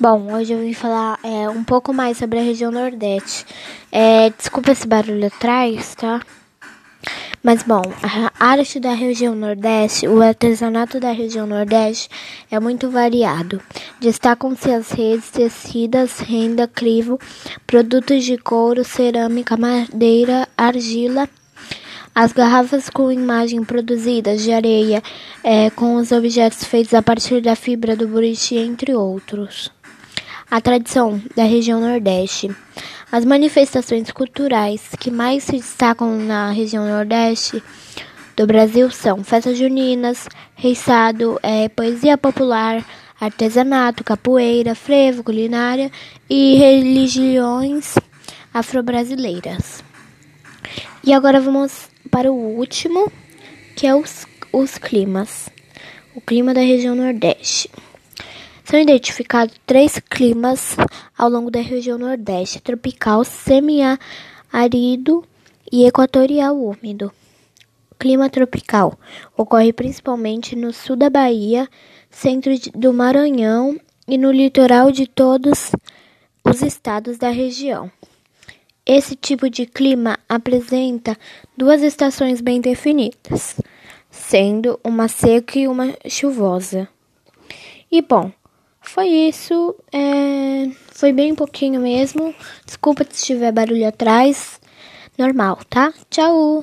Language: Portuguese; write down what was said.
Bom, hoje eu vim falar é, um pouco mais sobre a região Nordeste. É, desculpa esse barulho atrás, tá? Mas bom, a arte da região Nordeste, o artesanato da região Nordeste é muito variado. Destacam-se as redes, tecidas, renda, crivo, produtos de couro, cerâmica, madeira, argila as garrafas com imagem produzidas de areia, é, com os objetos feitos a partir da fibra do buriti, entre outros. A tradição da região Nordeste. As manifestações culturais que mais se destacam na região Nordeste do Brasil são festas juninas, reiçado, é, poesia popular, artesanato, capoeira, frevo, culinária e religiões afro-brasileiras. E agora vamos para o último, que é os, os climas. O clima da região Nordeste. São identificados três climas ao longo da região Nordeste: tropical, semiárido e equatorial úmido. Clima tropical ocorre principalmente no sul da Bahia, centro do Maranhão e no litoral de todos os estados da região. Esse tipo de clima apresenta duas estações bem definidas, sendo uma seca e uma chuvosa. E bom, foi isso. É... Foi bem pouquinho mesmo. Desculpa se tiver barulho atrás. Normal, tá? Tchau!